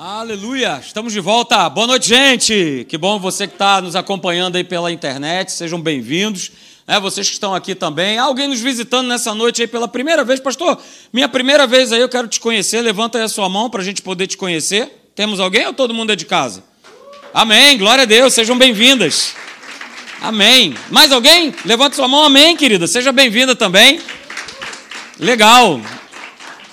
Aleluia! Estamos de volta. Boa noite, gente. Que bom você que está nos acompanhando aí pela internet. Sejam bem-vindos. É, vocês que estão aqui também. Alguém nos visitando nessa noite aí pela primeira vez. Pastor, minha primeira vez aí, eu quero te conhecer. Levanta aí a sua mão para a gente poder te conhecer. Temos alguém ou todo mundo é de casa? Amém. Glória a Deus. Sejam bem-vindas. Amém. Mais alguém? Levanta sua mão. Amém, querida. Seja bem-vinda também. Legal.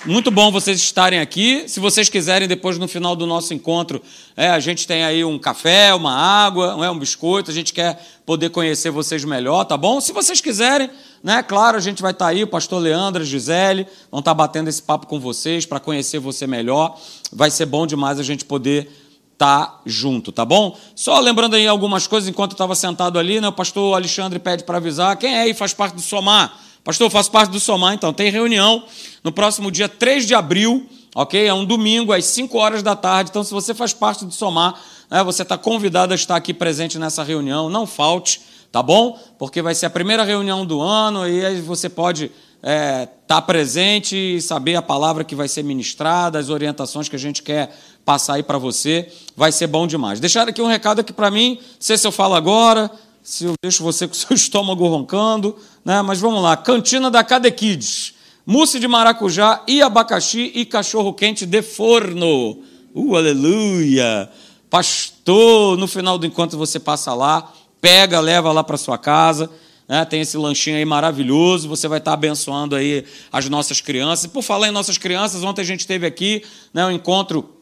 Muito bom vocês estarem aqui. Se vocês quiserem, depois no final do nosso encontro, é, a gente tem aí um café, uma água, é, um biscoito. A gente quer poder conhecer vocês melhor, tá bom? Se vocês quiserem, né? Claro, a gente vai estar aí, o pastor Leandro, a Gisele, vão estar batendo esse papo com vocês para conhecer você melhor. Vai ser bom demais a gente poder estar junto, tá bom? Só lembrando aí algumas coisas enquanto eu estava sentado ali, né? O pastor Alexandre pede para avisar quem é aí faz parte do Somar. Pastor, eu faço parte do Somar, então. Tem reunião no próximo dia 3 de abril, ok? É um domingo, às 5 horas da tarde. Então, se você faz parte do Somar, né, você está convidado a estar aqui presente nessa reunião. Não falte, tá bom? Porque vai ser a primeira reunião do ano e aí você pode estar é, tá presente e saber a palavra que vai ser ministrada, as orientações que a gente quer passar aí para você. Vai ser bom demais. Deixar aqui um recado aqui para mim, não sei se eu falo agora, se eu deixo você com seu estômago roncando, né? mas vamos lá. Cantina da Cadequides. Mousse de maracujá e abacaxi e cachorro-quente de forno. Uh, aleluia! Pastor, no final do encontro você passa lá, pega, leva lá para sua casa. Né? Tem esse lanchinho aí maravilhoso. Você vai estar abençoando aí as nossas crianças. E por falar em nossas crianças, ontem a gente teve aqui né, um encontro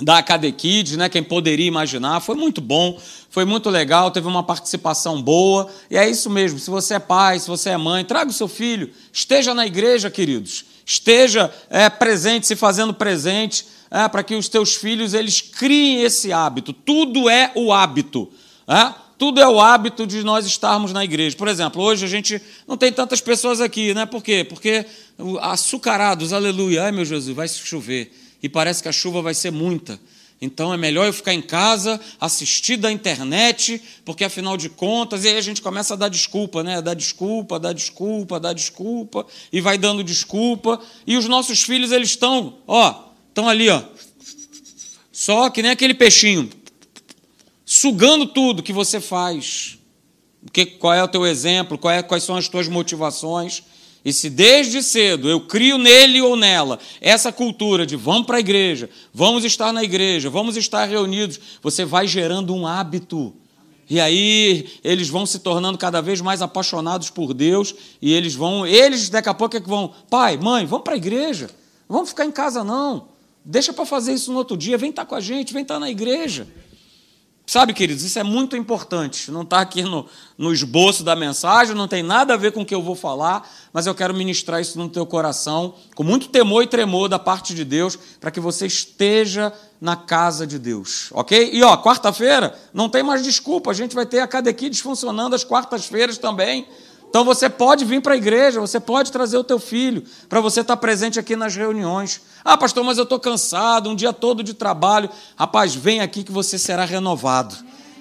da Kids, né? Quem poderia imaginar. Foi muito bom, foi muito legal, teve uma participação boa. E é isso mesmo. Se você é pai, se você é mãe, traga o seu filho, esteja na igreja, queridos. Esteja é, presente, se fazendo presente, é, para que os teus filhos eles criem esse hábito. Tudo é o hábito. É? Tudo é o hábito de nós estarmos na igreja. Por exemplo, hoje a gente não tem tantas pessoas aqui, né? Por quê? Porque açucarados, aleluia, ai meu Jesus, vai chover e parece que a chuva vai ser muita. Então é melhor eu ficar em casa, assistir da internet, porque afinal de contas, e aí a gente começa a dar desculpa, né? Dar desculpa, dar desculpa, dar desculpa, e vai dando desculpa. E os nossos filhos, eles estão, ó, estão ali, ó. Só que nem aquele peixinho, sugando tudo que você faz. Que, qual é o teu exemplo? É, quais são as tuas motivações? E se desde cedo eu crio nele ou nela essa cultura de vamos para a igreja, vamos estar na igreja, vamos estar reunidos, você vai gerando um hábito. E aí eles vão se tornando cada vez mais apaixonados por Deus e eles vão, eles daqui a pouco é que vão, pai, mãe, vamos para a igreja, vamos ficar em casa não, deixa para fazer isso no outro dia, vem estar tá com a gente, vem estar tá na igreja. Sabe, queridos, isso é muito importante. Não está aqui no, no esboço da mensagem, não tem nada a ver com o que eu vou falar, mas eu quero ministrar isso no teu coração, com muito temor e tremor da parte de Deus, para que você esteja na casa de Deus, ok? E ó, quarta-feira não tem mais desculpa, a gente vai ter a Cadequides funcionando às quartas-feiras também. Então você pode vir para a igreja, você pode trazer o teu filho para você estar presente aqui nas reuniões. Ah, pastor, mas eu estou cansado, um dia todo de trabalho. Rapaz, vem aqui que você será renovado.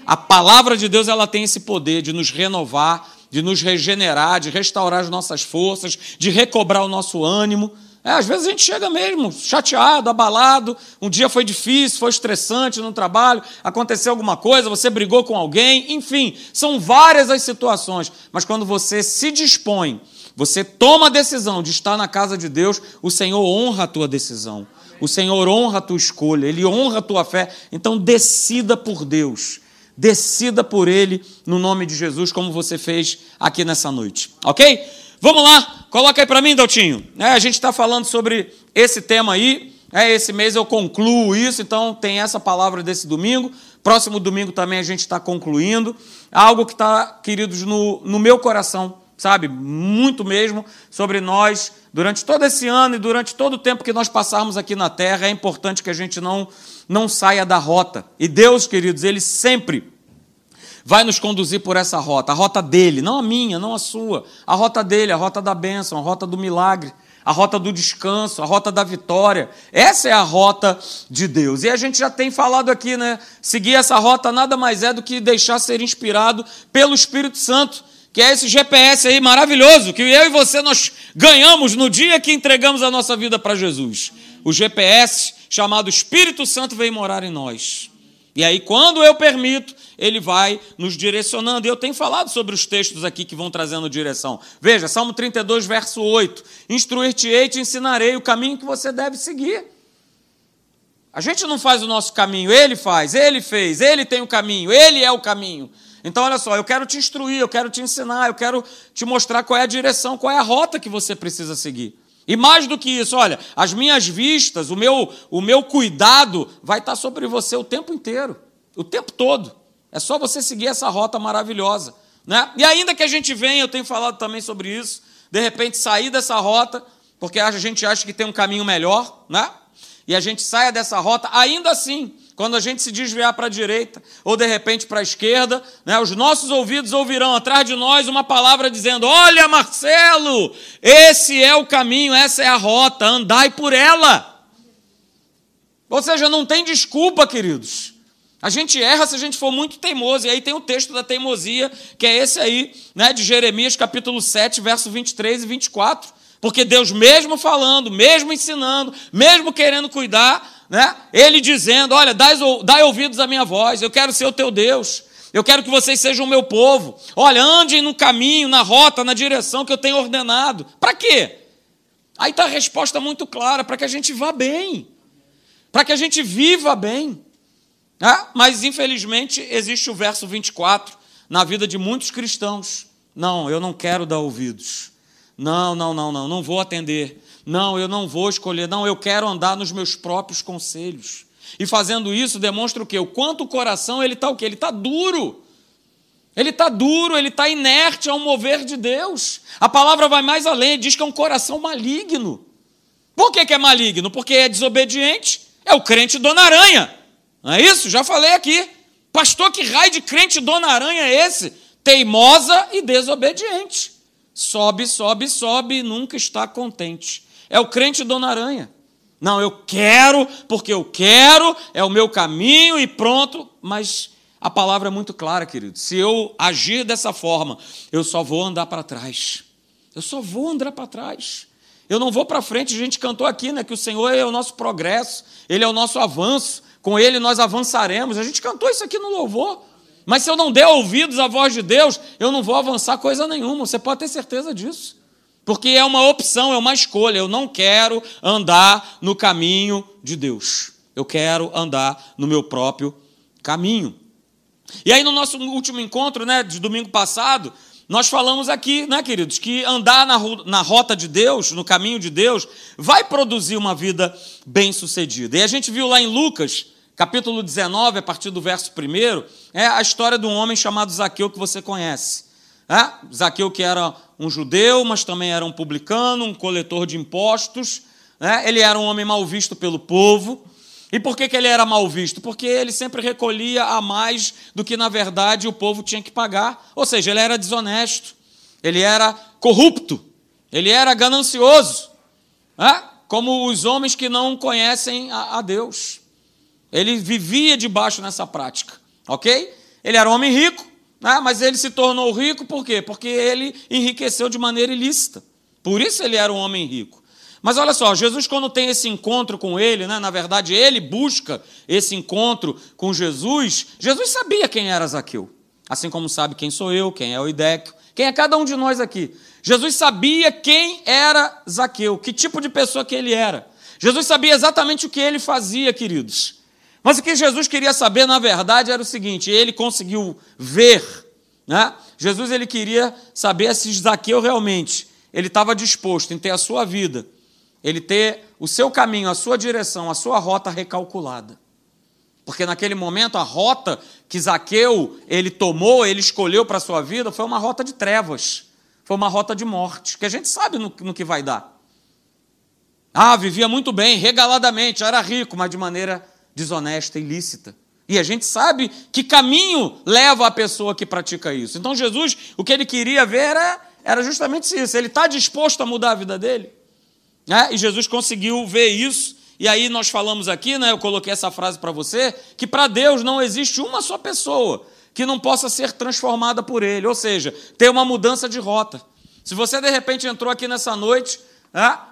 A palavra de Deus ela tem esse poder de nos renovar, de nos regenerar, de restaurar as nossas forças, de recobrar o nosso ânimo. É, às vezes a gente chega mesmo chateado, abalado. Um dia foi difícil, foi estressante no trabalho, aconteceu alguma coisa, você brigou com alguém, enfim, são várias as situações. Mas quando você se dispõe, você toma a decisão de estar na casa de Deus, o Senhor honra a tua decisão. O Senhor honra a tua escolha, Ele honra a tua fé. Então decida por Deus. Decida por Ele no nome de Jesus, como você fez aqui nessa noite. Ok? Vamos lá, coloca aí para mim, Daltinho. É, a gente está falando sobre esse tema aí. É, esse mês eu concluo isso, então tem essa palavra desse domingo. Próximo domingo também a gente está concluindo. Algo que está, queridos, no, no meu coração, sabe? Muito mesmo, sobre nós, durante todo esse ano e durante todo o tempo que nós passarmos aqui na terra. É importante que a gente não, não saia da rota. E Deus, queridos, Ele sempre vai nos conduzir por essa rota, a rota dele, não a minha, não a sua, a rota dele, a rota da bênção, a rota do milagre, a rota do descanso, a rota da vitória. Essa é a rota de Deus. E a gente já tem falado aqui, né? Seguir essa rota nada mais é do que deixar ser inspirado pelo Espírito Santo, que é esse GPS aí maravilhoso que eu e você nós ganhamos no dia que entregamos a nossa vida para Jesus. O GPS chamado Espírito Santo veio morar em nós. E aí, quando eu permito, ele vai nos direcionando. E eu tenho falado sobre os textos aqui que vão trazendo direção. Veja, Salmo 32, verso 8: Instruir-te-ei te ensinarei o caminho que você deve seguir. A gente não faz o nosso caminho, ele faz, ele fez, ele tem o caminho, ele é o caminho. Então, olha só, eu quero te instruir, eu quero te ensinar, eu quero te mostrar qual é a direção, qual é a rota que você precisa seguir. E mais do que isso, olha, as minhas vistas, o meu, o meu cuidado vai estar sobre você o tempo inteiro, o tempo todo. É só você seguir essa rota maravilhosa. Né? E ainda que a gente venha, eu tenho falado também sobre isso, de repente sair dessa rota, porque a gente acha que tem um caminho melhor, né? e a gente saia dessa rota, ainda assim, quando a gente se desviar para a direita ou de repente para a esquerda, né, os nossos ouvidos ouvirão atrás de nós uma palavra dizendo: Olha, Marcelo, esse é o caminho, essa é a rota, andai por ela. Ou seja, não tem desculpa, queridos. A gente erra se a gente for muito teimoso. E aí tem o texto da teimosia, que é esse aí, né, de Jeremias, capítulo 7, verso 23 e 24. Porque Deus, mesmo falando, mesmo ensinando, mesmo querendo cuidar, né? Ele dizendo: Olha, dai, dai ouvidos à minha voz, eu quero ser o teu Deus, eu quero que vocês sejam o meu povo. Olha, andem no caminho, na rota, na direção que eu tenho ordenado. Para quê? Aí está a resposta muito clara: para que a gente vá bem, para que a gente viva bem. Ah, mas, infelizmente, existe o verso 24 na vida de muitos cristãos. Não, eu não quero dar ouvidos. Não, não, não, não, não vou atender. Não, eu não vou escolher. Não, eu quero andar nos meus próprios conselhos. E fazendo isso demonstra o quê? O quanto o coração ele está o quê? Ele está duro. Ele está duro, ele está inerte ao mover de Deus. A palavra vai mais além, diz que é um coração maligno. Por que, que é maligno? Porque é desobediente. É o crente Dona Aranha. Não é isso? Já falei aqui. Pastor, que raio de crente Dona Aranha é esse? Teimosa e desobediente. Sobe, sobe, sobe e nunca está contente. É o crente Dona Aranha. Não, eu quero, porque eu quero, é o meu caminho e pronto. Mas a palavra é muito clara, querido. Se eu agir dessa forma, eu só vou andar para trás. Eu só vou andar para trás. Eu não vou para frente. A gente cantou aqui, né, que o Senhor é o nosso progresso, ele é o nosso avanço. Com ele nós avançaremos. A gente cantou isso aqui no louvor. Mas se eu não der ouvidos à voz de Deus, eu não vou avançar coisa nenhuma. Você pode ter certeza disso. Porque é uma opção, é uma escolha. Eu não quero andar no caminho de Deus. Eu quero andar no meu próprio caminho. E aí, no nosso último encontro, né, de domingo passado, nós falamos aqui, né, queridos, que andar na, na rota de Deus, no caminho de Deus, vai produzir uma vida bem-sucedida. E a gente viu lá em Lucas, capítulo 19, a partir do verso 1, é a história de um homem chamado Zaqueu que você conhece. É? Zaqueu que era um judeu, mas também era um publicano, um coletor de impostos. Né? Ele era um homem mal visto pelo povo. E por que, que ele era mal visto? Porque ele sempre recolhia a mais do que, na verdade, o povo tinha que pagar. Ou seja, ele era desonesto, ele era corrupto, ele era ganancioso, né? como os homens que não conhecem a, a Deus. Ele vivia debaixo nessa prática, ok? Ele era um homem rico, né? mas ele se tornou rico por quê? Porque ele enriqueceu de maneira ilícita. Por isso ele era um homem rico. Mas olha só, Jesus, quando tem esse encontro com ele, né? na verdade, ele busca esse encontro com Jesus. Jesus sabia quem era Zaqueu, assim como sabe quem sou eu, quem é o Idéquio, quem é cada um de nós aqui. Jesus sabia quem era Zaqueu, que tipo de pessoa que ele era. Jesus sabia exatamente o que ele fazia, queridos. Mas o que Jesus queria saber, na verdade, era o seguinte: ele conseguiu ver, né? Jesus ele queria saber se Zaqueu realmente ele estava disposto em ter a sua vida, ele ter o seu caminho, a sua direção, a sua rota recalculada. Porque naquele momento a rota que Zaqueu ele tomou, ele escolheu para a sua vida, foi uma rota de trevas, foi uma rota de morte, que a gente sabe no, no que vai dar. Ah, vivia muito bem, regaladamente, era rico, mas de maneira desonesta, ilícita. E a gente sabe que caminho leva a pessoa que pratica isso. Então Jesus, o que ele queria ver era, era justamente isso. Ele está disposto a mudar a vida dele. Né? E Jesus conseguiu ver isso. E aí nós falamos aqui, né, eu coloquei essa frase para você, que para Deus não existe uma só pessoa que não possa ser transformada por Ele. Ou seja, ter uma mudança de rota. Se você de repente entrou aqui nessa noite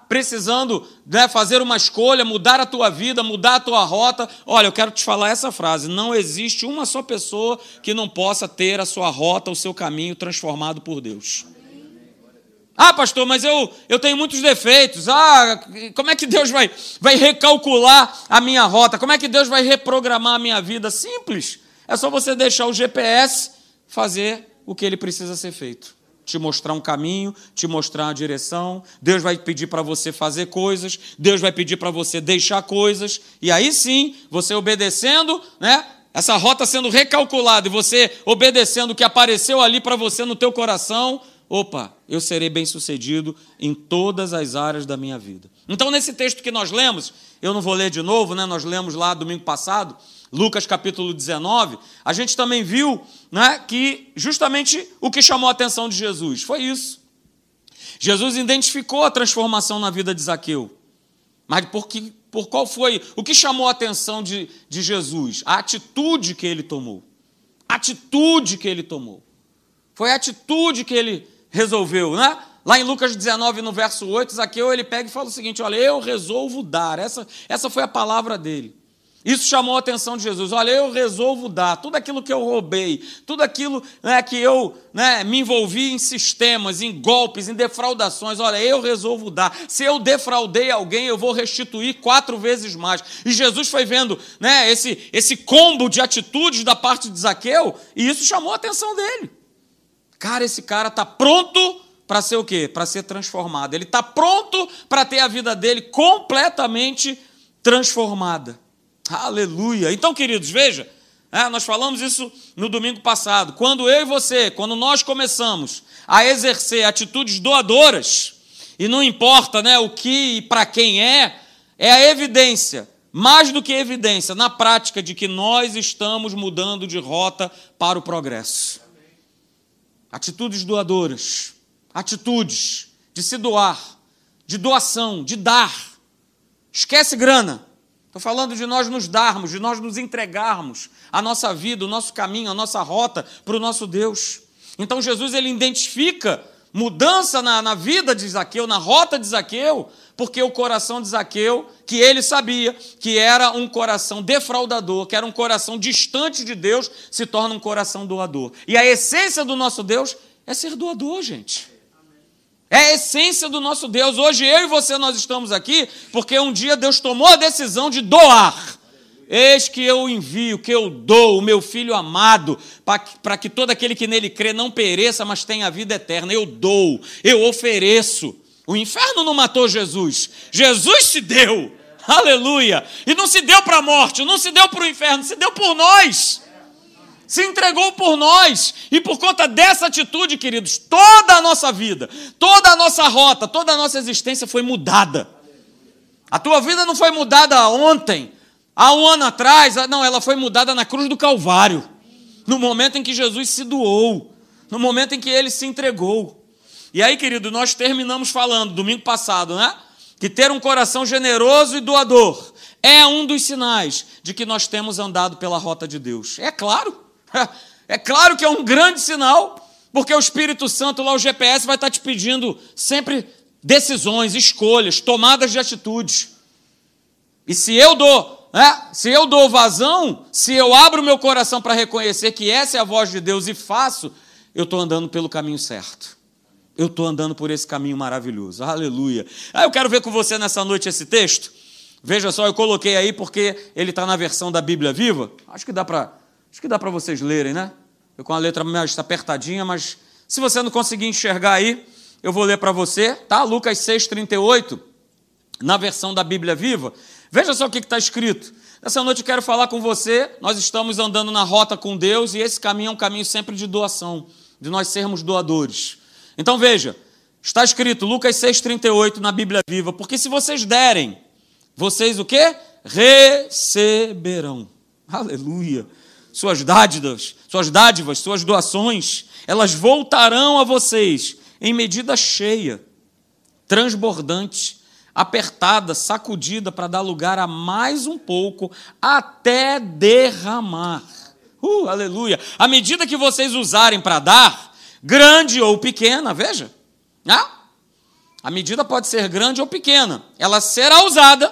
precisando né, fazer uma escolha, mudar a tua vida, mudar a tua rota. Olha, eu quero te falar essa frase: não existe uma só pessoa que não possa ter a sua rota, o seu caminho transformado por Deus. Ah, pastor, mas eu, eu tenho muitos defeitos. Ah, como é que Deus vai, vai recalcular a minha rota? Como é que Deus vai reprogramar a minha vida? Simples. É só você deixar o GPS fazer o que ele precisa ser feito te mostrar um caminho, te mostrar uma direção. Deus vai pedir para você fazer coisas, Deus vai pedir para você deixar coisas, e aí sim, você obedecendo, né? Essa rota sendo recalculada e você obedecendo o que apareceu ali para você no teu coração, opa, eu serei bem-sucedido em todas as áreas da minha vida. Então, nesse texto que nós lemos, eu não vou ler de novo, né? Nós lemos lá domingo passado, Lucas capítulo 19, a gente também viu né, que justamente o que chamou a atenção de Jesus foi isso. Jesus identificou a transformação na vida de Zaqueu. Mas por, que, por qual foi? O que chamou a atenção de, de Jesus? A atitude que ele tomou. A atitude que ele tomou. Foi a atitude que ele resolveu, né? Lá em Lucas 19, no verso 8, Zaqueu ele pega e fala o seguinte: olha, eu resolvo dar. Essa, essa foi a palavra dele. Isso chamou a atenção de Jesus. Olha, eu resolvo dar tudo aquilo que eu roubei, tudo aquilo né, que eu né, me envolvi em sistemas, em golpes, em defraudações. Olha, eu resolvo dar. Se eu defraudei alguém, eu vou restituir quatro vezes mais. E Jesus foi vendo né, esse, esse combo de atitudes da parte de Zaqueu e isso chamou a atenção dele. Cara, esse cara está pronto para ser o quê? Para ser transformado. Ele está pronto para ter a vida dele completamente transformada. Aleluia. Então, queridos, veja, é, nós falamos isso no domingo passado. Quando eu e você, quando nós começamos a exercer atitudes doadoras, e não importa né, o que e para quem é, é a evidência, mais do que evidência, na prática, de que nós estamos mudando de rota para o progresso. Atitudes doadoras, atitudes de se doar, de doação, de dar. Esquece grana. Estou falando de nós nos darmos, de nós nos entregarmos a nossa vida, o nosso caminho, a nossa rota para o nosso Deus. Então Jesus ele identifica mudança na, na vida de Zaqueu, na rota de Zaqueu, porque o coração de Zaqueu, que ele sabia que era um coração defraudador, que era um coração distante de Deus, se torna um coração doador. E a essência do nosso Deus é ser doador, gente. É a essência do nosso Deus. Hoje eu e você nós estamos aqui porque um dia Deus tomou a decisão de doar. Eis que eu envio, que eu dou o meu filho amado, para que todo aquele que nele crê não pereça, mas tenha vida eterna. Eu dou, eu ofereço. O inferno não matou Jesus, Jesus se deu, aleluia. E não se deu para a morte, não se deu para o inferno, se deu por nós se entregou por nós. E por conta dessa atitude, queridos, toda a nossa vida, toda a nossa rota, toda a nossa existência foi mudada. A tua vida não foi mudada ontem, há um ano atrás, não, ela foi mudada na cruz do Calvário, no momento em que Jesus se doou, no momento em que ele se entregou. E aí, querido, nós terminamos falando domingo passado, né? Que ter um coração generoso e doador é um dos sinais de que nós temos andado pela rota de Deus. É claro. É claro que é um grande sinal, porque o Espírito Santo lá, o GPS, vai estar te pedindo sempre decisões, escolhas, tomadas de atitudes. E se eu dou, né, se eu dou vazão, se eu abro meu coração para reconhecer que essa é a voz de Deus e faço, eu estou andando pelo caminho certo. Eu estou andando por esse caminho maravilhoso. Aleluia. Ah, eu quero ver com você nessa noite esse texto. Veja só, eu coloquei aí porque ele está na versão da Bíblia Viva. Acho que dá para Acho que dá para vocês lerem, né? Eu com a letra mais apertadinha, mas se você não conseguir enxergar aí, eu vou ler para você, tá? Lucas 6,38, na versão da Bíblia Viva. Veja só o que está escrito. Nessa noite eu quero falar com você. Nós estamos andando na rota com Deus e esse caminho é um caminho sempre de doação, de nós sermos doadores. Então veja, está escrito Lucas 6,38 na Bíblia Viva, porque se vocês derem, vocês o quê? Receberão. Aleluia suas dádivas, suas dádivas, suas doações, elas voltarão a vocês em medida cheia, transbordante, apertada, sacudida para dar lugar a mais um pouco até derramar. Uh, aleluia! À medida que vocês usarem para dar, grande ou pequena, veja, ah, A medida pode ser grande ou pequena. Ela será usada,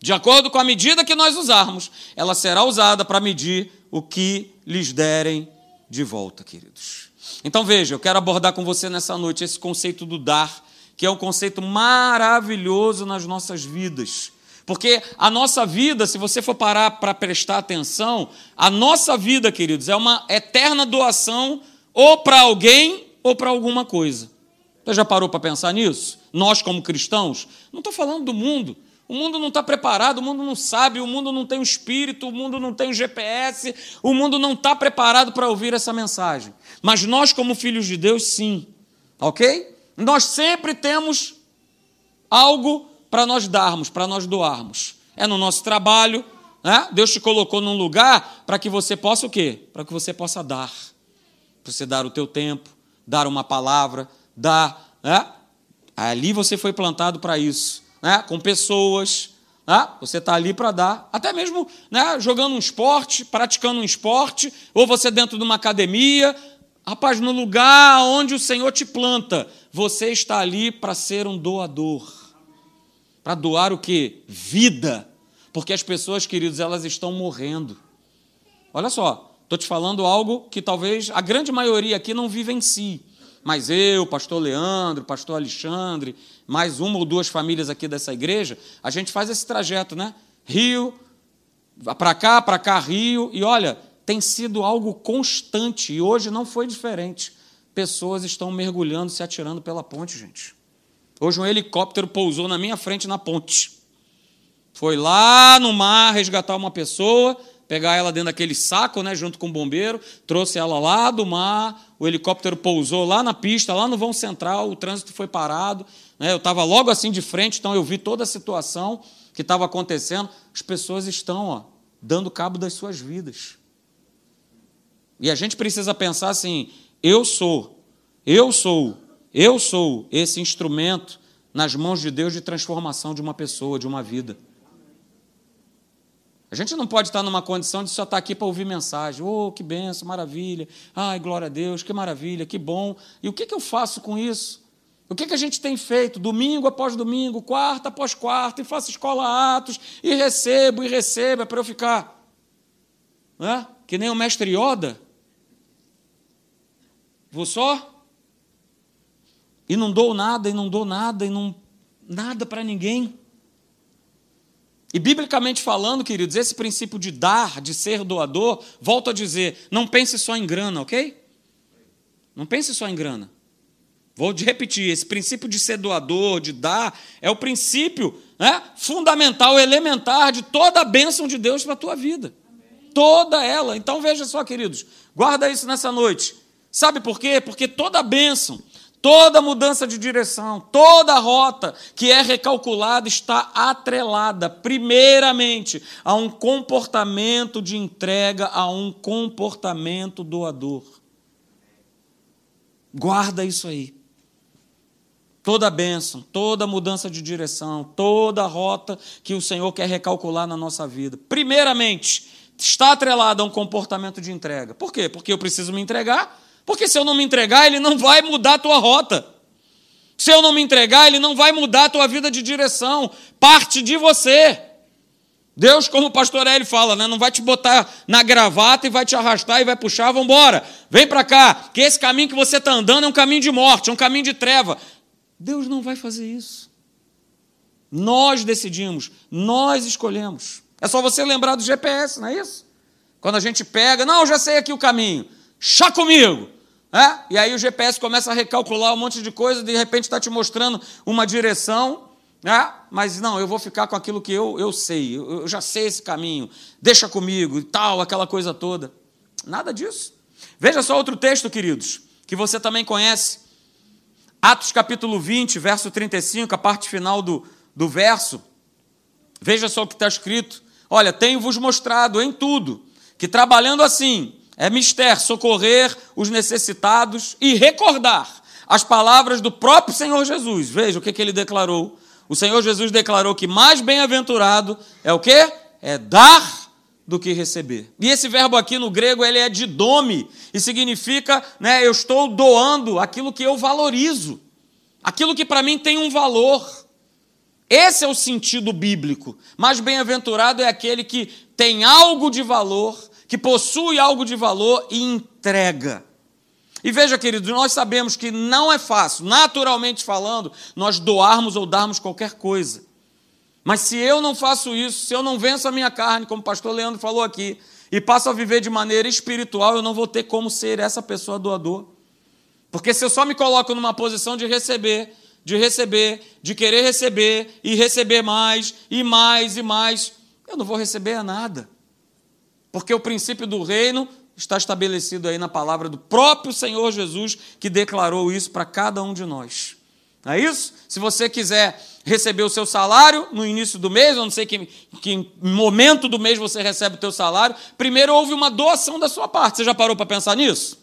de acordo com a medida que nós usarmos, ela será usada para medir o que lhes derem de volta, queridos. Então veja, eu quero abordar com você nessa noite esse conceito do dar, que é um conceito maravilhoso nas nossas vidas. Porque a nossa vida, se você for parar para prestar atenção, a nossa vida, queridos, é uma eterna doação ou para alguém ou para alguma coisa. Você já parou para pensar nisso? Nós, como cristãos, não estou falando do mundo. O mundo não está preparado, o mundo não sabe, o mundo não tem o espírito, o mundo não tem o GPS, o mundo não está preparado para ouvir essa mensagem. Mas nós, como filhos de Deus, sim. Ok? Nós sempre temos algo para nós darmos, para nós doarmos. É no nosso trabalho, né? Deus te colocou num lugar para que você possa o quê? Para que você possa dar. Para você dar o teu tempo, dar uma palavra, dar. Né? Ali você foi plantado para isso. Né? Com pessoas. Né? Você está ali para dar. Até mesmo né? jogando um esporte, praticando um esporte, ou você dentro de uma academia. Rapaz, no lugar onde o Senhor te planta, você está ali para ser um doador para doar o que? Vida. Porque as pessoas, queridos, elas estão morrendo. Olha só, estou te falando algo que talvez a grande maioria aqui não vive em si. Mas eu, pastor Leandro, pastor Alexandre, mais uma ou duas famílias aqui dessa igreja, a gente faz esse trajeto, né? Rio, para cá, para cá, Rio, e olha, tem sido algo constante, e hoje não foi diferente. Pessoas estão mergulhando, se atirando pela ponte, gente. Hoje um helicóptero pousou na minha frente na ponte. Foi lá no mar resgatar uma pessoa, pegar ela dentro daquele saco, né, junto com o bombeiro, trouxe ela lá do mar, o helicóptero pousou lá na pista, lá no vão central, o trânsito foi parado. Né, eu estava logo assim de frente, então eu vi toda a situação que estava acontecendo. As pessoas estão ó, dando cabo das suas vidas. E a gente precisa pensar assim: eu sou, eu sou eu sou esse instrumento nas mãos de Deus de transformação de uma pessoa, de uma vida. A gente não pode estar numa condição de só estar aqui para ouvir mensagem. Oh, que benção, maravilha. Ai, glória a Deus, que maravilha, que bom. E o que, que eu faço com isso? O que, que a gente tem feito domingo após domingo, quarta após quarta, e faço escola atos, e recebo, e recebo, é para eu ficar. Não é? Que nem o mestre Yoda. Vou só e não dou nada, e não dou nada, e não nada para ninguém. E biblicamente falando, queridos, esse princípio de dar, de ser doador, volto a dizer, não pense só em grana, ok? Não pense só em grana. Vou repetir, esse princípio de ser doador, de dar, é o princípio né, fundamental, elementar de toda a bênção de Deus para a tua vida. Toda ela. Então veja só, queridos, guarda isso nessa noite. Sabe por quê? Porque toda a bênção, Toda mudança de direção, toda rota que é recalculada está atrelada, primeiramente, a um comportamento de entrega, a um comportamento doador. Guarda isso aí. Toda bênção, toda mudança de direção, toda rota que o Senhor quer recalcular na nossa vida, primeiramente, está atrelada a um comportamento de entrega. Por quê? Porque eu preciso me entregar porque se eu não me entregar, ele não vai mudar a tua rota. Se eu não me entregar, ele não vai mudar a tua vida de direção. Parte de você. Deus, como o pastor Hélio fala, né, não vai te botar na gravata e vai te arrastar e vai puxar, vamos embora. Vem para cá, que esse caminho que você está andando é um caminho de morte, é um caminho de treva. Deus não vai fazer isso. Nós decidimos, nós escolhemos. É só você lembrar do GPS, não é isso? Quando a gente pega, não, já sei aqui o caminho chá comigo. É? E aí o GPS começa a recalcular um monte de coisa, de repente está te mostrando uma direção, é? mas não, eu vou ficar com aquilo que eu, eu sei, eu, eu já sei esse caminho, deixa comigo e tal, aquela coisa toda. Nada disso. Veja só outro texto, queridos, que você também conhece. Atos capítulo 20, verso 35, a parte final do, do verso. Veja só o que está escrito. Olha, tenho-vos mostrado em tudo que trabalhando assim, é mister socorrer os necessitados e recordar as palavras do próprio Senhor Jesus. Veja o que, que ele declarou. O Senhor Jesus declarou que mais bem-aventurado é o quê? É dar do que receber. E esse verbo aqui no grego ele é didome e significa, né, eu estou doando aquilo que eu valorizo. aquilo que para mim tem um valor. Esse é o sentido bíblico. Mais bem-aventurado é aquele que tem algo de valor, que possui algo de valor e entrega. E veja, queridos, nós sabemos que não é fácil, naturalmente falando, nós doarmos ou darmos qualquer coisa. Mas se eu não faço isso, se eu não venço a minha carne, como o pastor Leandro falou aqui, e passo a viver de maneira espiritual, eu não vou ter como ser essa pessoa doador. Porque se eu só me coloco numa posição de receber, de receber, de querer receber e receber mais e mais e mais, eu não vou receber nada. Porque o princípio do reino está estabelecido aí na palavra do próprio Senhor Jesus, que declarou isso para cada um de nós. Não é isso? Se você quiser receber o seu salário no início do mês, eu não sei que, que momento do mês você recebe o teu salário, primeiro houve uma doação da sua parte. Você já parou para pensar nisso?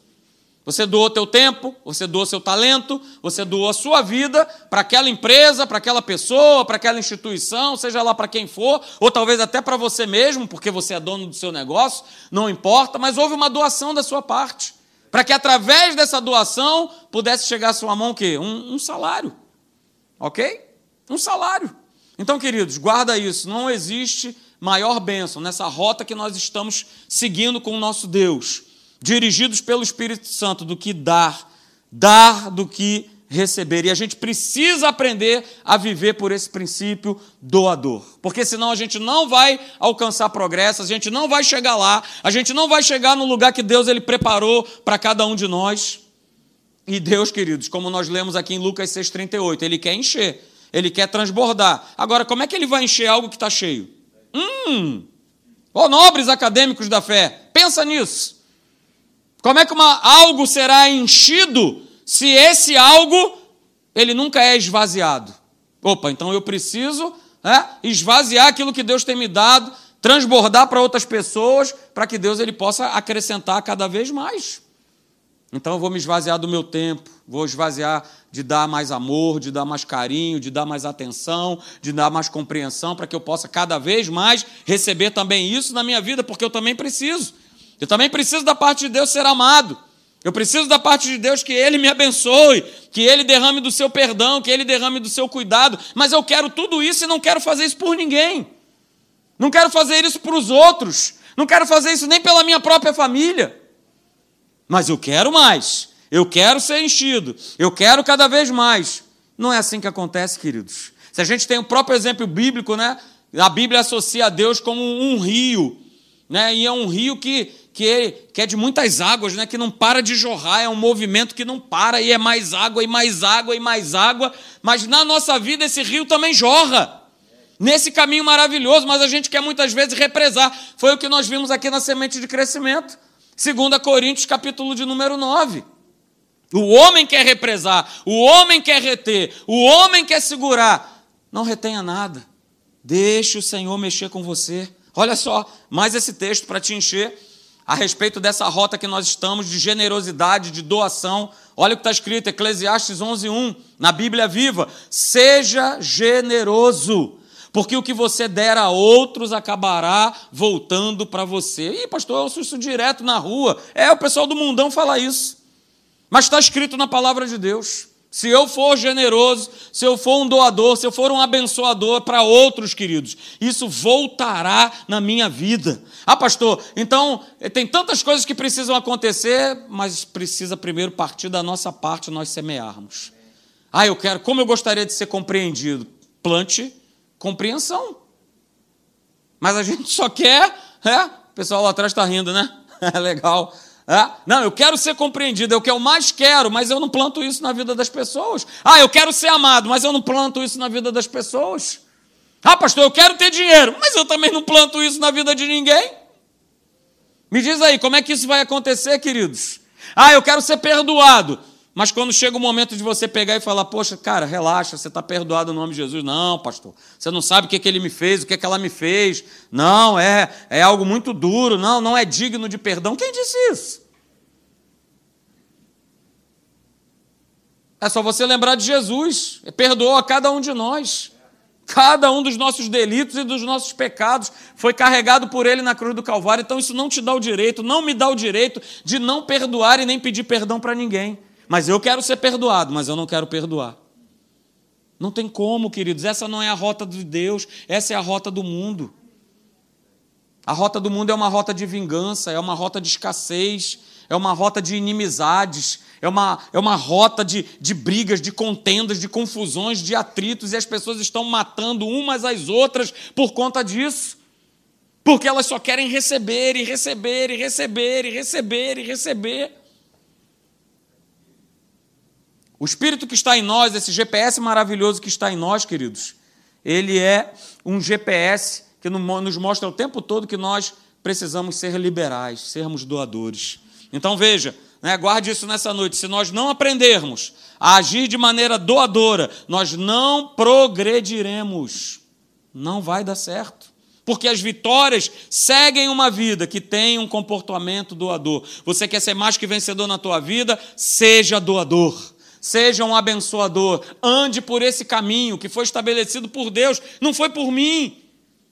Você doou teu tempo, você doou seu talento, você doou a sua vida para aquela empresa, para aquela pessoa, para aquela instituição, seja lá para quem for, ou talvez até para você mesmo, porque você é dono do seu negócio, não importa, mas houve uma doação da sua parte, para que através dessa doação pudesse chegar à sua mão o quê? Um, um salário. Ok? Um salário. Então, queridos, guarda isso, não existe maior bênção nessa rota que nós estamos seguindo com o nosso Deus dirigidos pelo Espírito Santo, do que dar, dar do que receber. E a gente precisa aprender a viver por esse princípio doador. Porque senão a gente não vai alcançar progresso, a gente não vai chegar lá, a gente não vai chegar no lugar que Deus ele preparou para cada um de nós. E Deus, queridos, como nós lemos aqui em Lucas 6,38, Ele quer encher, Ele quer transbordar. Agora, como é que Ele vai encher algo que está cheio? Hum! Ó, nobres acadêmicos da fé, pensa nisso. Como é que uma, algo será enchido se esse algo ele nunca é esvaziado? Opa, então eu preciso é, esvaziar aquilo que Deus tem me dado, transbordar para outras pessoas, para que Deus ele possa acrescentar cada vez mais. Então eu vou me esvaziar do meu tempo, vou esvaziar de dar mais amor, de dar mais carinho, de dar mais atenção, de dar mais compreensão, para que eu possa cada vez mais receber também isso na minha vida, porque eu também preciso. Eu também preciso da parte de Deus ser amado. Eu preciso da parte de Deus que Ele me abençoe, que Ele derrame do seu perdão, que Ele derrame do seu cuidado. Mas eu quero tudo isso e não quero fazer isso por ninguém. Não quero fazer isso para os outros. Não quero fazer isso nem pela minha própria família. Mas eu quero mais. Eu quero ser enchido. Eu quero cada vez mais. Não é assim que acontece, queridos. Se a gente tem o próprio exemplo bíblico, né? A Bíblia associa a Deus como um rio, né? E é um rio que que que é de muitas águas, né, que não para de jorrar, é um movimento que não para, e é mais água, e mais água, e mais água, mas na nossa vida esse rio também jorra. Nesse caminho maravilhoso, mas a gente quer muitas vezes represar. Foi o que nós vimos aqui na semente de crescimento. 2 Coríntios, capítulo de número 9. O homem quer represar, o homem quer reter, o homem quer segurar. Não retenha nada. Deixe o Senhor mexer com você. Olha só, mais esse texto para te encher a respeito dessa rota que nós estamos de generosidade, de doação. Olha o que está escrito, Eclesiastes 11:1, na Bíblia Viva: seja generoso, porque o que você der a outros acabará voltando para você. Ih, pastor, eu ouço isso direto na rua. É, o pessoal do mundão fala isso. Mas está escrito na palavra de Deus. Se eu for generoso, se eu for um doador, se eu for um abençoador para outros, queridos, isso voltará na minha vida. Ah, pastor, então tem tantas coisas que precisam acontecer, mas precisa primeiro partir da nossa parte nós semearmos. Ah, eu quero, como eu gostaria de ser compreendido. Plante compreensão. Mas a gente só quer, é? O pessoal lá atrás está rindo, né? É legal. É? Não, eu quero ser compreendido, é o que eu mais quero, mas eu não planto isso na vida das pessoas. Ah, eu quero ser amado, mas eu não planto isso na vida das pessoas. Ah, pastor, eu quero ter dinheiro, mas eu também não planto isso na vida de ninguém. Me diz aí, como é que isso vai acontecer, queridos? Ah, eu quero ser perdoado. Mas quando chega o momento de você pegar e falar, poxa, cara, relaxa, você está perdoado no nome de Jesus. Não, pastor, você não sabe o que, que ele me fez, o que, que ela me fez. Não, é, é algo muito duro, não, não é digno de perdão. Quem disse isso? É só você lembrar de Jesus, perdoou a cada um de nós. Cada um dos nossos delitos e dos nossos pecados foi carregado por Ele na cruz do Calvário. Então, isso não te dá o direito, não me dá o direito de não perdoar e nem pedir perdão para ninguém. Mas eu quero ser perdoado, mas eu não quero perdoar. Não tem como, queridos. Essa não é a rota de Deus, essa é a rota do mundo. A rota do mundo é uma rota de vingança, é uma rota de escassez, é uma rota de inimizades, é uma, é uma rota de, de brigas, de contendas, de confusões, de atritos, e as pessoas estão matando umas às outras por conta disso. Porque elas só querem receber e receber e receber e receber e receber. O Espírito que está em nós, esse GPS maravilhoso que está em nós, queridos, ele é um GPS que nos mostra o tempo todo que nós precisamos ser liberais, sermos doadores. Então veja, né, guarde isso nessa noite. Se nós não aprendermos a agir de maneira doadora, nós não progrediremos. Não vai dar certo. Porque as vitórias seguem uma vida que tem um comportamento doador. Você quer ser mais que vencedor na tua vida? Seja doador. Seja um abençoador. Ande por esse caminho que foi estabelecido por Deus, não foi por mim.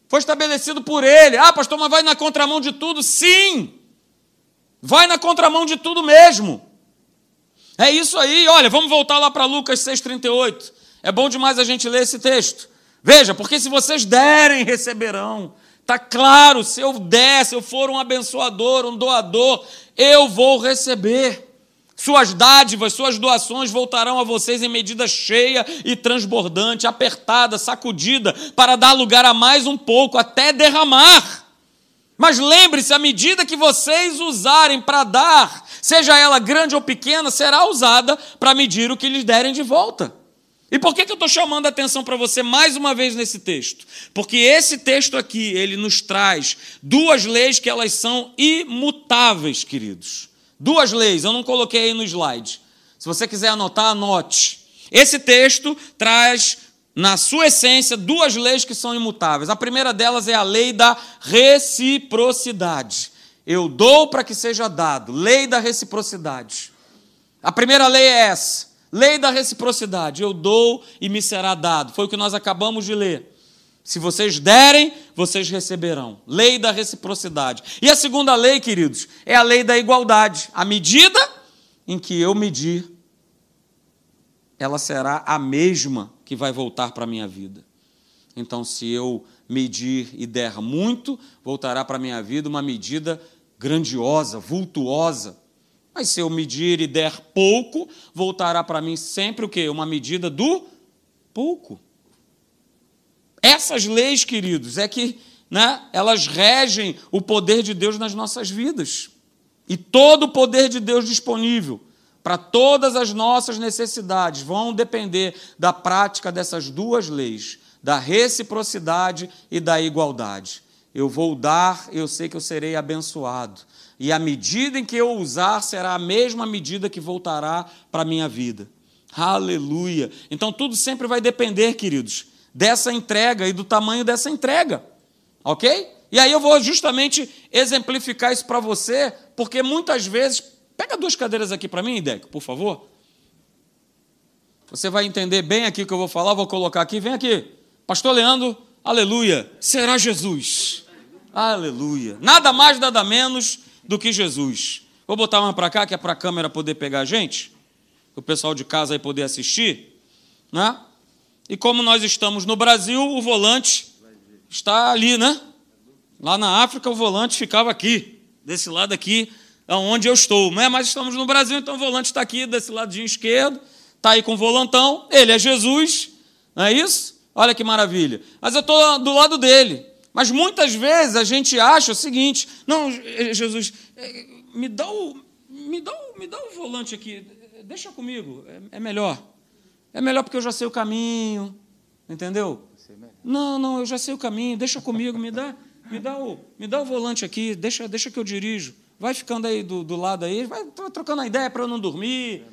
Foi estabelecido por Ele. Ah, pastor, mas vai na contramão de tudo? Sim! Vai na contramão de tudo mesmo. É isso aí. Olha, vamos voltar lá para Lucas 6,38. É bom demais a gente ler esse texto. Veja, porque se vocês derem, receberão. Está claro, se eu der, se eu for um abençoador, um doador, eu vou receber. Suas dádivas, suas doações voltarão a vocês em medida cheia e transbordante, apertada, sacudida, para dar lugar a mais um pouco, até derramar. Mas lembre-se, à medida que vocês usarem para dar, seja ela grande ou pequena, será usada para medir o que lhes derem de volta. E por que, que eu estou chamando a atenção para você mais uma vez nesse texto? Porque esse texto aqui, ele nos traz duas leis que elas são imutáveis, queridos. Duas leis, eu não coloquei aí no slide. Se você quiser anotar, anote. Esse texto traz na sua essência, duas leis que são imutáveis. A primeira delas é a lei da reciprocidade. Eu dou para que seja dado. Lei da reciprocidade. A primeira lei é essa. Lei da reciprocidade. Eu dou e me será dado. Foi o que nós acabamos de ler. Se vocês derem, vocês receberão. Lei da reciprocidade. E a segunda lei, queridos, é a lei da igualdade. A medida em que eu medir, ela será a mesma que vai voltar para a minha vida. Então, se eu medir e der muito, voltará para a minha vida uma medida grandiosa, vultuosa. Mas se eu medir e der pouco, voltará para mim sempre o quê? Uma medida do pouco. Essas leis, queridos, é que né, elas regem o poder de Deus nas nossas vidas. E todo o poder de Deus disponível para todas as nossas necessidades vão depender da prática dessas duas leis, da reciprocidade e da igualdade. Eu vou dar, eu sei que eu serei abençoado. E a medida em que eu usar será a mesma medida que voltará para a minha vida. Aleluia! Então tudo sempre vai depender, queridos, dessa entrega e do tamanho dessa entrega. Ok? E aí eu vou justamente exemplificar isso para você, porque muitas vezes Pega duas cadeiras aqui para mim, Deco, por favor. Você vai entender bem aqui o que eu vou falar, vou colocar aqui. Vem aqui. Pastor Leandro, aleluia. Será Jesus. Aleluia. Nada mais, nada menos do que Jesus. Vou botar uma para cá, que é para a câmera poder pegar a gente. O pessoal de casa aí poder assistir. Né? E como nós estamos no Brasil, o volante está ali, né? Lá na África, o volante ficava aqui, desse lado aqui onde eu estou. Né? Mas estamos no Brasil, então o volante está aqui desse ladinho esquerdo, está aí com o volantão, ele é Jesus, não é isso? Olha que maravilha. Mas eu estou do lado dele. Mas muitas vezes a gente acha o seguinte: não, Jesus, é, me dá o, me dá o, me dá o volante aqui, deixa comigo, é, é melhor. É melhor porque eu já sei o caminho, entendeu? Não, não, eu já sei o caminho, deixa comigo, me dá, me dá o, me dá o volante aqui, deixa, deixa que eu dirijo. Vai ficando aí do, do lado aí, vai trocando a ideia para eu não dormir.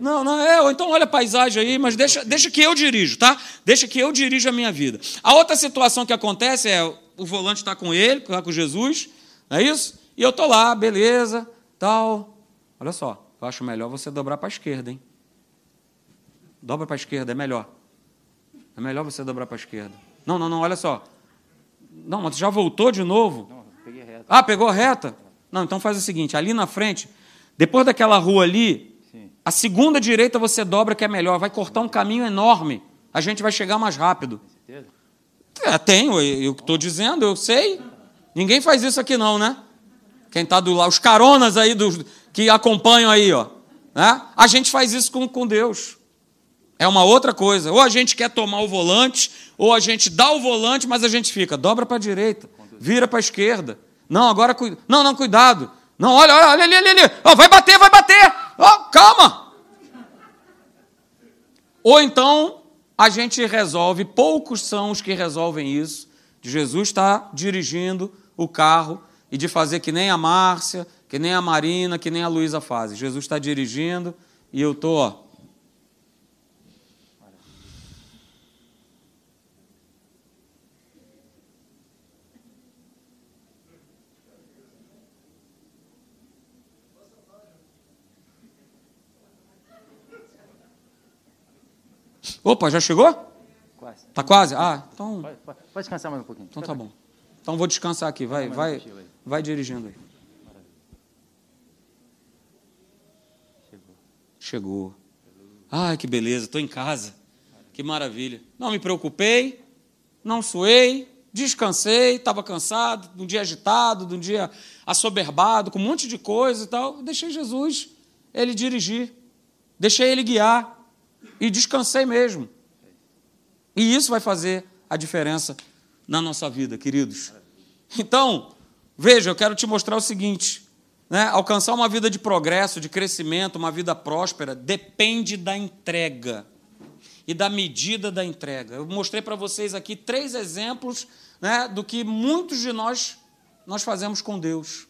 Não, não, é, ou então olha a paisagem aí, mas deixa, deixa que eu dirijo, tá? Deixa que eu dirijo a minha vida. A outra situação que acontece é o volante está com ele, está com Jesus, não é isso? E eu estou lá, beleza, tal. Olha só, eu acho melhor você dobrar para a esquerda, hein? Dobra para a esquerda, é melhor. É melhor você dobrar para a esquerda. Não, não, não, olha só. Não, mas já voltou de novo? Não, peguei reta. Ah, pegou reta? Não, então faz o seguinte: ali na frente, depois daquela rua ali, Sim. a segunda direita você dobra que é melhor, vai cortar um caminho enorme. a gente vai chegar mais rápido. É, tenho, eu estou dizendo, eu sei. Ninguém faz isso aqui não, né? Quem está do lado, os caronas aí dos, que acompanham aí, ó. Né? A gente faz isso com, com Deus. É uma outra coisa. Ou a gente quer tomar o volante, ou a gente dá o volante, mas a gente fica, dobra para a direita, vira para a esquerda. Não, agora cuida. Não, não, cuidado. Não, olha, olha, olha ali, ali, ali. Oh, vai bater, vai bater. Oh, calma. Ou então a gente resolve, poucos são os que resolvem isso, de Jesus estar tá dirigindo o carro e de fazer que nem a Márcia, que nem a Marina, que nem a Luísa fazem. Jesus está dirigindo e eu estou, Opa, já chegou? Quase. Tá quase? Ah, então. Pode, pode, pode descansar mais um pouquinho. Então tá bom. Então vou descansar aqui. Vai, vai, vai dirigindo aí. Chegou. Chegou. Ai, que beleza, estou em casa. Que maravilha. Não me preocupei, não suei, descansei, estava cansado, de um dia agitado, de um dia assoberbado, com um monte de coisa e tal. Deixei Jesus, ele dirigir. Deixei ele guiar e descansei mesmo. E isso vai fazer a diferença na nossa vida, queridos. Então, veja, eu quero te mostrar o seguinte: né? alcançar uma vida de progresso, de crescimento, uma vida próspera, depende da entrega e da medida da entrega. Eu mostrei para vocês aqui três exemplos né, do que muitos de nós nós fazemos com Deus.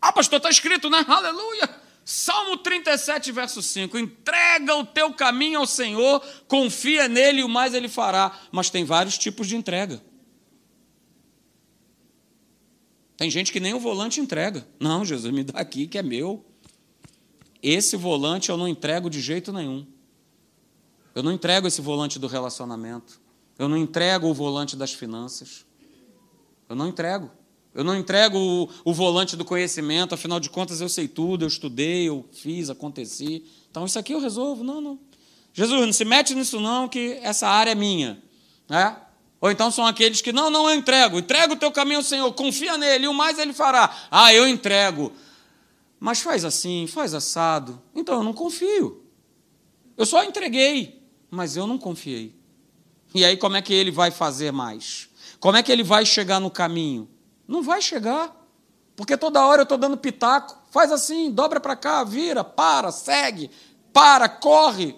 Ah, pastor, está escrito, né? Aleluia! Salmo 37, verso 5: entrega o teu caminho ao Senhor, confia nele e o mais ele fará. Mas tem vários tipos de entrega. Tem gente que nem o volante entrega. Não, Jesus, me dá aqui que é meu. Esse volante eu não entrego de jeito nenhum. Eu não entrego esse volante do relacionamento. Eu não entrego o volante das finanças. Eu não entrego. Eu não entrego o, o, volante do conhecimento, afinal de contas eu sei tudo, eu estudei, eu fiz, aconteci. Então isso aqui eu resolvo. Não, não. Jesus, não se mete nisso não, que essa área é minha. Né? Ou então são aqueles que, não, não, eu entrego. Entrega o teu caminho ao Senhor, confia nele, e o mais ele fará. Ah, eu entrego. Mas faz assim, faz assado. Então eu não confio. Eu só entreguei, mas eu não confiei. E aí como é que ele vai fazer mais? Como é que ele vai chegar no caminho? Não vai chegar. Porque toda hora eu estou dando pitaco. Faz assim, dobra para cá, vira, para, segue, para, corre.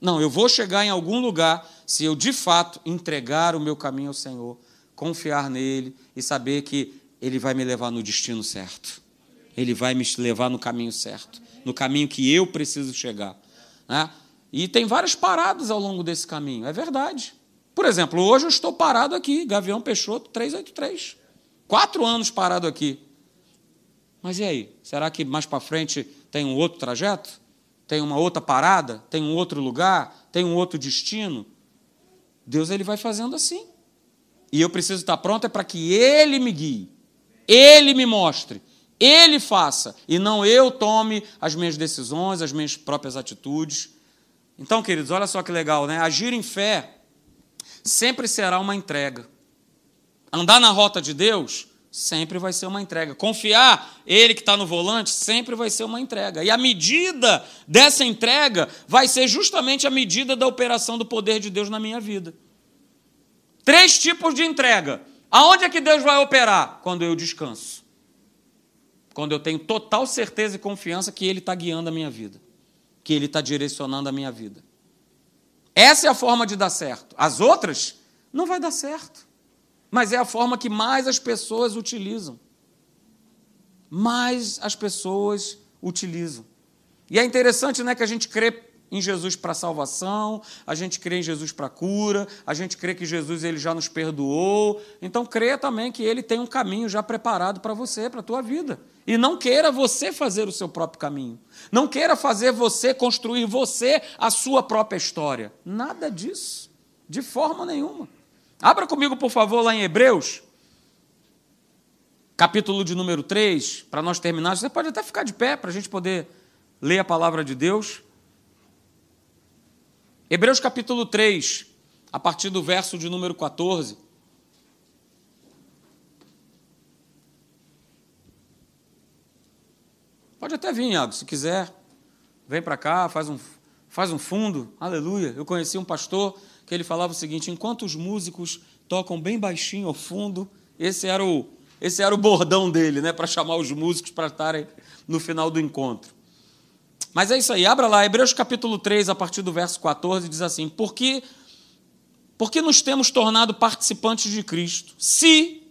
Não, eu vou chegar em algum lugar se eu de fato entregar o meu caminho ao Senhor, confiar nele e saber que ele vai me levar no destino certo. Ele vai me levar no caminho certo, no caminho que eu preciso chegar. Né? E tem várias paradas ao longo desse caminho, é verdade. Por exemplo, hoje eu estou parado aqui, Gavião Peixoto 383. Quatro anos parado aqui. Mas e aí? Será que mais para frente tem um outro trajeto? Tem uma outra parada? Tem um outro lugar? Tem um outro destino? Deus ele vai fazendo assim. E eu preciso estar pronto é para que Ele me guie, Ele me mostre, Ele faça, e não eu tome as minhas decisões, as minhas próprias atitudes. Então, queridos, olha só que legal, né? Agir em fé sempre será uma entrega. Andar na rota de Deus sempre vai ser uma entrega. Confiar Ele que está no volante sempre vai ser uma entrega. E a medida dessa entrega vai ser justamente a medida da operação do poder de Deus na minha vida. Três tipos de entrega. Aonde é que Deus vai operar? Quando eu descanso. Quando eu tenho total certeza e confiança que Ele está guiando a minha vida, que Ele está direcionando a minha vida. Essa é a forma de dar certo. As outras, não vai dar certo mas é a forma que mais as pessoas utilizam. Mais as pessoas utilizam. E é interessante né, que a gente crê em Jesus para salvação, a gente crê em Jesus para cura, a gente crê que Jesus ele já nos perdoou. Então crê também que ele tem um caminho já preparado para você, para a tua vida. E não queira você fazer o seu próprio caminho. Não queira fazer você construir você a sua própria história. Nada disso, de forma nenhuma. Abra comigo, por favor, lá em Hebreus, capítulo de número 3, para nós terminarmos. Você pode até ficar de pé para a gente poder ler a palavra de Deus. Hebreus capítulo 3, a partir do verso de número 14. Pode até vir, Iago, se quiser. Vem para cá, faz um, faz um fundo. Aleluia. Eu conheci um pastor que ele falava o seguinte: enquanto os músicos tocam bem baixinho ao fundo, esse era o, esse era o bordão dele, né, para chamar os músicos para estarem no final do encontro. Mas é isso aí, abra lá, Hebreus capítulo 3, a partir do verso 14, diz assim: Porque, porque nos temos tornado participantes de Cristo, se,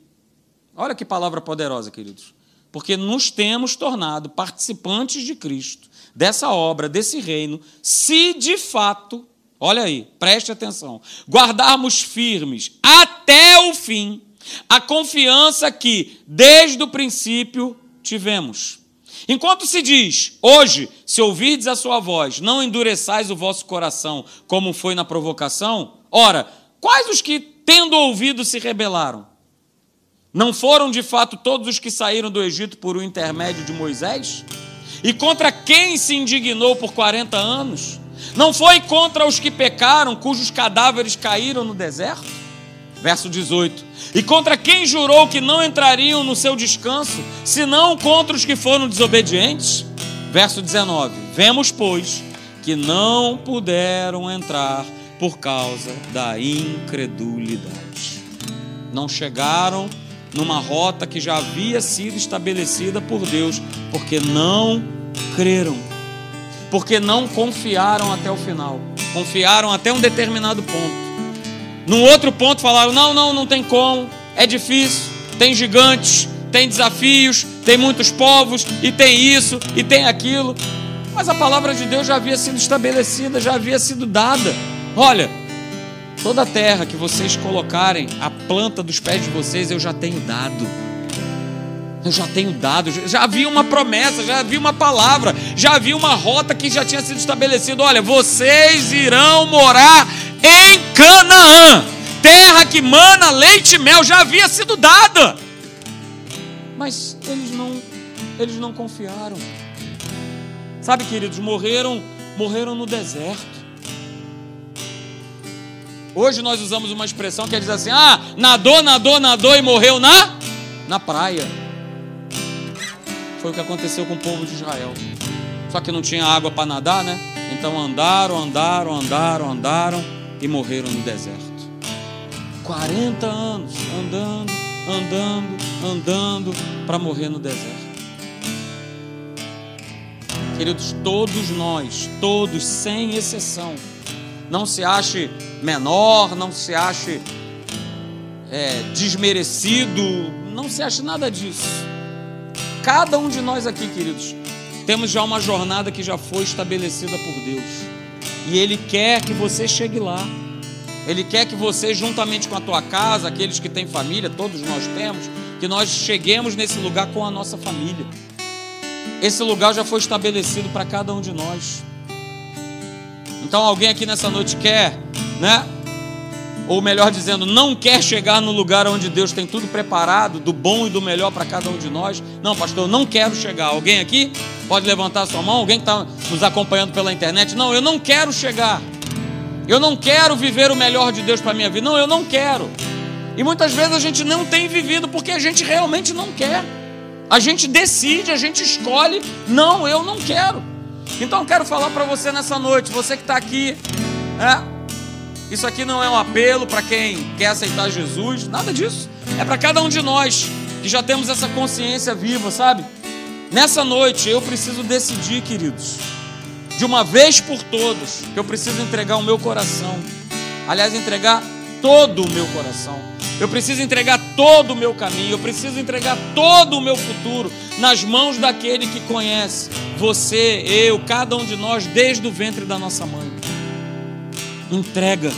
olha que palavra poderosa, queridos, porque nos temos tornado participantes de Cristo, dessa obra, desse reino, se de fato, olha aí, preste atenção, guardarmos firmes até o fim a confiança que, desde o princípio, tivemos. Enquanto se diz, hoje, se ouvirdes a sua voz, não endureçais o vosso coração, como foi na provocação, ora, quais os que, tendo ouvido, se rebelaram? Não foram de fato todos os que saíram do Egito por o intermédio de Moisés? E contra quem se indignou por 40 anos? Não foi contra os que pecaram, cujos cadáveres caíram no deserto? Verso 18. E contra quem jurou que não entrariam no seu descanso, senão contra os que foram desobedientes? Verso 19. Vemos, pois, que não puderam entrar por causa da incredulidade. Não chegaram numa rota que já havia sido estabelecida por Deus, porque não creram, porque não confiaram até o final, confiaram até um determinado ponto num outro ponto falaram: não, não, não tem como, é difícil, tem gigantes, tem desafios, tem muitos povos, e tem isso, e tem aquilo. Mas a palavra de Deus já havia sido estabelecida, já havia sido dada. Olha, toda a terra que vocês colocarem a planta dos pés de vocês, eu já tenho dado. Eu já tenho dado, já havia uma promessa, já havia uma palavra, já havia uma rota que já tinha sido estabelecida. Olha, vocês irão morar em Canaã, terra que mana leite e mel, já havia sido dada. Mas eles não, eles não confiaram. Sabe, queridos, morreram, morreram no deserto. Hoje nós usamos uma expressão que é dizer assim: ah, nadou, nadou, nadou e morreu na, na praia. Foi o que aconteceu com o povo de Israel. Só que não tinha água para nadar, né? Então andaram, andaram, andaram, andaram e morreram no deserto. 40 anos andando, andando, andando para morrer no deserto. Queridos, todos nós, todos sem exceção, não se ache menor, não se ache é, desmerecido, não se ache nada disso. Cada um de nós aqui, queridos, temos já uma jornada que já foi estabelecida por Deus. E Ele quer que você chegue lá. Ele quer que você, juntamente com a tua casa, aqueles que têm família, todos nós temos, que nós cheguemos nesse lugar com a nossa família. Esse lugar já foi estabelecido para cada um de nós. Então, alguém aqui nessa noite quer, né? Ou melhor dizendo, não quer chegar no lugar onde Deus tem tudo preparado, do bom e do melhor para cada um de nós. Não, pastor, eu não quero chegar. Alguém aqui? Pode levantar sua mão? Alguém que está nos acompanhando pela internet? Não, eu não quero chegar. Eu não quero viver o melhor de Deus para a minha vida. Não, eu não quero. E muitas vezes a gente não tem vivido porque a gente realmente não quer. A gente decide, a gente escolhe. Não, eu não quero. Então eu quero falar para você nessa noite, você que está aqui, é, isso aqui não é um apelo para quem quer aceitar Jesus, nada disso. É para cada um de nós que já temos essa consciência viva, sabe? Nessa noite eu preciso decidir, queridos, de uma vez por todas, que eu preciso entregar o meu coração. Aliás, entregar todo o meu coração. Eu preciso entregar todo o meu caminho, eu preciso entregar todo o meu futuro nas mãos daquele que conhece você, eu, cada um de nós, desde o ventre da nossa mãe. Entrega.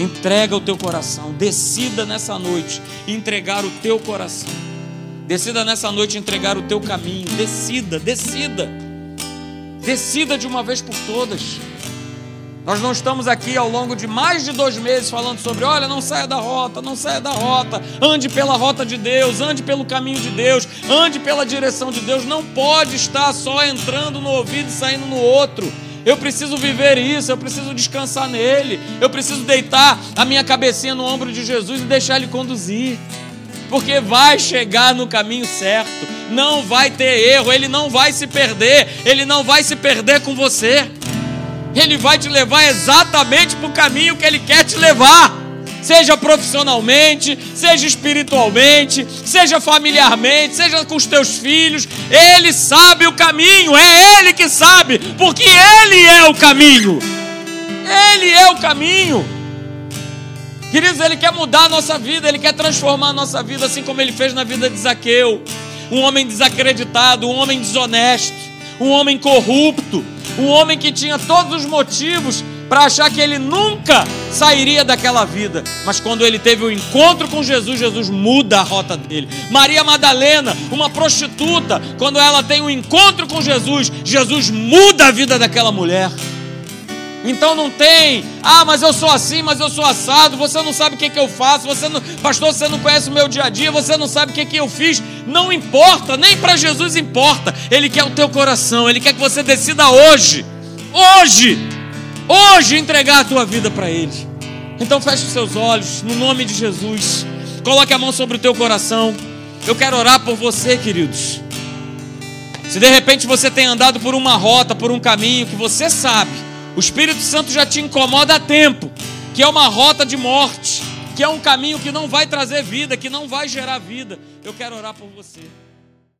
Entrega o teu coração. Decida nessa noite entregar o teu coração. Decida nessa noite entregar o teu caminho. Decida, decida. Decida de uma vez por todas. Nós não estamos aqui ao longo de mais de dois meses falando sobre, olha, não saia da rota, não saia da rota, ande pela rota de Deus, ande pelo caminho de Deus, ande pela direção de Deus. Não pode estar só entrando no ouvido e saindo no outro. Eu preciso viver isso, eu preciso descansar nele. Eu preciso deitar a minha cabecinha no ombro de Jesus e deixar ele conduzir. Porque vai chegar no caminho certo, não vai ter erro, ele não vai se perder, ele não vai se perder com você. Ele vai te levar exatamente para o caminho que ele quer te levar seja profissionalmente, seja espiritualmente, seja familiarmente, seja com os teus filhos. Ele sabe o caminho, é Ele que sabe, porque Ele é o caminho. Ele é o caminho. Queridos, Ele quer mudar a nossa vida, Ele quer transformar a nossa vida, assim como Ele fez na vida de Zaqueu. Um homem desacreditado, um homem desonesto, um homem corrupto, um homem que tinha todos os motivos para achar que ele nunca sairia daquela vida. Mas quando ele teve o um encontro com Jesus, Jesus muda a rota dele. Maria Madalena, uma prostituta, quando ela tem um encontro com Jesus, Jesus muda a vida daquela mulher. Então não tem, ah, mas eu sou assim, mas eu sou assado, você não sabe o que, que eu faço, você não, pastor, você não conhece o meu dia a dia, você não sabe o que, que eu fiz. Não importa, nem para Jesus importa. Ele quer o teu coração, ele quer que você decida hoje. Hoje hoje entregar a tua vida para Ele. Então feche os seus olhos, no nome de Jesus. Coloque a mão sobre o teu coração. Eu quero orar por você, queridos. Se de repente você tem andado por uma rota, por um caminho que você sabe, o Espírito Santo já te incomoda há tempo, que é uma rota de morte, que é um caminho que não vai trazer vida, que não vai gerar vida, eu quero orar por você.